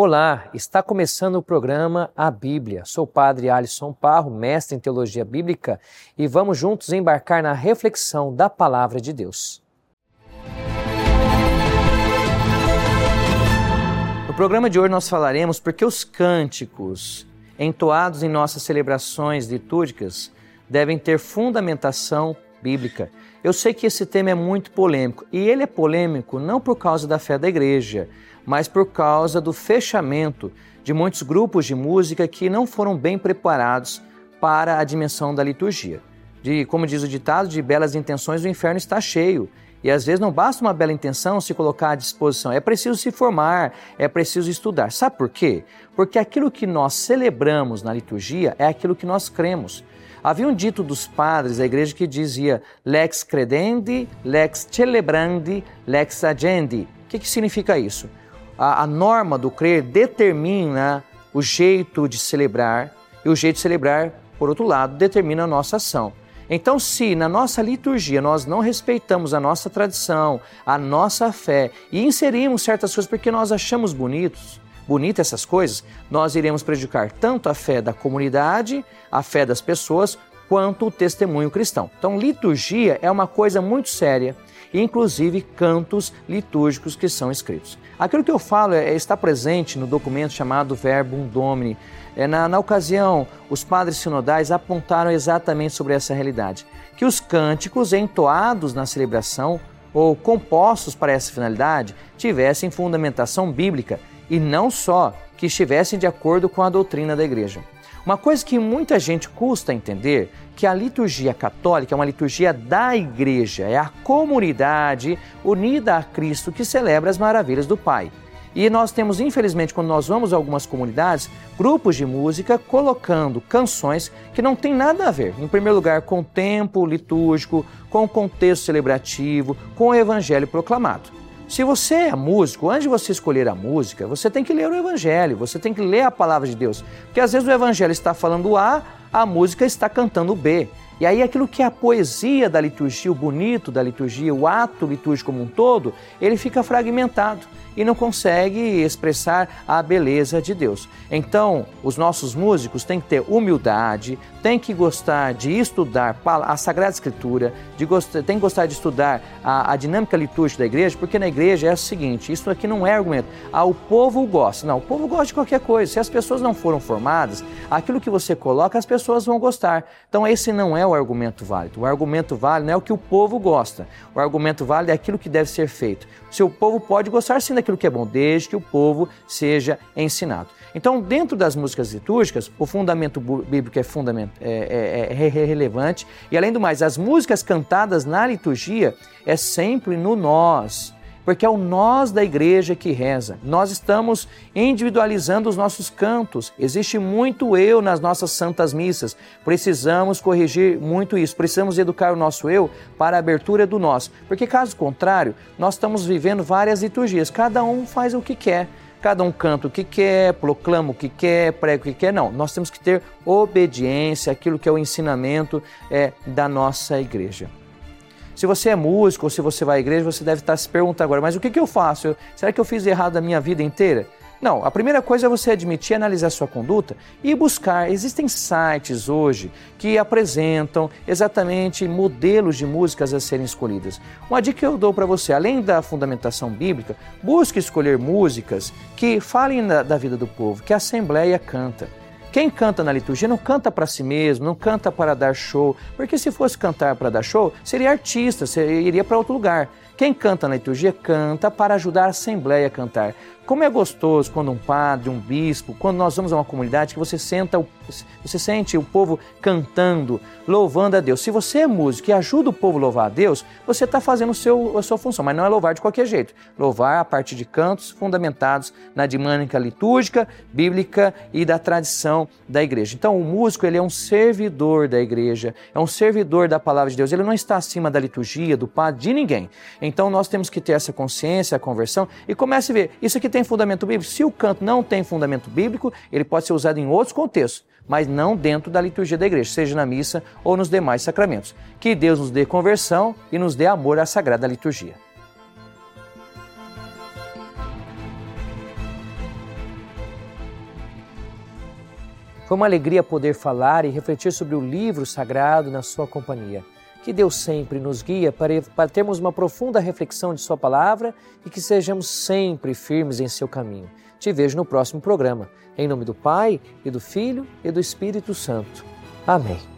Olá, está começando o programa A Bíblia. Sou o padre Alisson Parro, mestre em teologia bíblica, e vamos juntos embarcar na reflexão da palavra de Deus. No programa de hoje nós falaremos porque os cânticos entoados em nossas celebrações litúrgicas devem ter fundamentação bíblica. Eu sei que esse tema é muito polêmico, e ele é polêmico não por causa da fé da igreja, mas por causa do fechamento de muitos grupos de música que não foram bem preparados para a dimensão da liturgia. De, como diz o ditado, de belas intenções o inferno está cheio. E às vezes não basta uma bela intenção se colocar à disposição, é preciso se formar, é preciso estudar. Sabe por quê? Porque aquilo que nós celebramos na liturgia é aquilo que nós cremos. Havia um dito dos padres da igreja que dizia lex credendi, lex celebrandi, lex agendi. O que, que significa isso? A, a norma do crer determina o jeito de celebrar e o jeito de celebrar, por outro lado, determina a nossa ação. Então, se na nossa liturgia nós não respeitamos a nossa tradição, a nossa fé e inserimos certas coisas porque nós achamos bonitos, bonitas essas coisas, nós iremos prejudicar tanto a fé da comunidade, a fé das pessoas, quanto o testemunho cristão. Então, liturgia é uma coisa muito séria, inclusive cantos litúrgicos que são escritos. Aquilo que eu falo é, está presente no documento chamado Verbum Domini. É, na, na ocasião, os padres sinodais apontaram exatamente sobre essa realidade, que os cânticos entoados na celebração ou compostos para essa finalidade tivessem fundamentação bíblica e não só que estivessem de acordo com a doutrina da igreja. Uma coisa que muita gente custa entender que a liturgia católica é uma liturgia da igreja, é a comunidade unida a Cristo que celebra as maravilhas do Pai. E nós temos, infelizmente, quando nós vamos a algumas comunidades, grupos de música colocando canções que não têm nada a ver, em primeiro lugar, com o tempo litúrgico, com o contexto celebrativo, com o evangelho proclamado. Se você é músico, antes de você escolher a música, você tem que ler o Evangelho, você tem que ler a palavra de Deus. Porque às vezes o Evangelho está falando A, a música está cantando B. E aí aquilo que é a poesia da liturgia, o bonito da liturgia, o ato litúrgico como um todo, ele fica fragmentado e não consegue expressar a beleza de Deus. Então, os nossos músicos têm que ter humildade, têm que gostar de estudar a Sagrada Escritura, de gostar, têm que gostar de estudar a, a, dinâmica litúrgica da igreja, porque na igreja é o seguinte: isso aqui não é argumento. Ah, o povo gosta. Não, o povo gosta de qualquer coisa. Se as pessoas não foram formadas, aquilo que você coloca, as pessoas vão gostar. Então, esse não é o argumento válido. O argumento válido não é o que o povo gosta. O argumento válido é aquilo que deve ser feito. O povo pode gostar sim daquilo aquilo que é bom, desde que o povo seja ensinado. Então, dentro das músicas litúrgicas, o fundamento bíblico é, fundamento, é, é, é, relevante. E, além do mais, as músicas cantadas na liturgia é sempre no nós porque é o nós da igreja que reza. Nós estamos individualizando os nossos cantos. Existe muito eu nas nossas santas missas. Precisamos corrigir muito isso. Precisamos educar o nosso eu para a abertura do nós. Porque, caso contrário, nós estamos vivendo várias liturgias. Cada um faz o que quer. Cada um canta o que quer, proclama o que quer, prega o que quer. Não, nós temos que ter obediência àquilo que é o ensinamento é, da nossa igreja. Se você é músico ou se você vai à igreja, você deve estar se perguntando agora, mas o que, que eu faço? será que eu fiz errado a minha vida inteira? Não, a primeira coisa é você admitir, analisar sua conduta e buscar. Existem sites hoje que apresentam exatamente modelos de músicas a serem escolhidas. Uma dica que eu dou para você, além da fundamentação bíblica, busque escolher músicas que falem da vida do povo, que a Assembleia canta. Quem canta na liturgia não canta para si mesmo, não canta para dar show, porque se fosse cantar para dar show, seria artista, seria, iria para outro lugar. Quem canta na liturgia canta para ajudar a Assembleia a cantar. Como é gostoso quando um padre, um bispo, quando nós vamos a uma comunidade que você senta, você sente o povo cantando, louvando a Deus. Se você é músico e ajuda o povo a louvar a Deus, você está fazendo seu, a sua função, mas não é louvar de qualquer jeito. Louvar a partir de cantos fundamentados na dinâmica litúrgica, bíblica e da tradição da igreja. Então, o músico ele é um servidor da igreja, é um servidor da palavra de Deus. Ele não está acima da liturgia, do padre, de ninguém. Então, nós temos que ter essa consciência, a conversão e comece a ver. Isso aqui tem tem fundamento bíblico? Se o canto não tem fundamento bíblico, ele pode ser usado em outros contextos, mas não dentro da liturgia da igreja, seja na missa ou nos demais sacramentos. Que Deus nos dê conversão e nos dê amor à sagrada liturgia. Foi uma alegria poder falar e refletir sobre o livro sagrado na sua companhia. Que Deus sempre nos guia para, termos uma profunda reflexão de Sua palavra e que sejamos sempre firmes em seu caminho. Te vejo no próximo programa. Em nome do Pai, e do Filho e do Espírito Santo. Amém.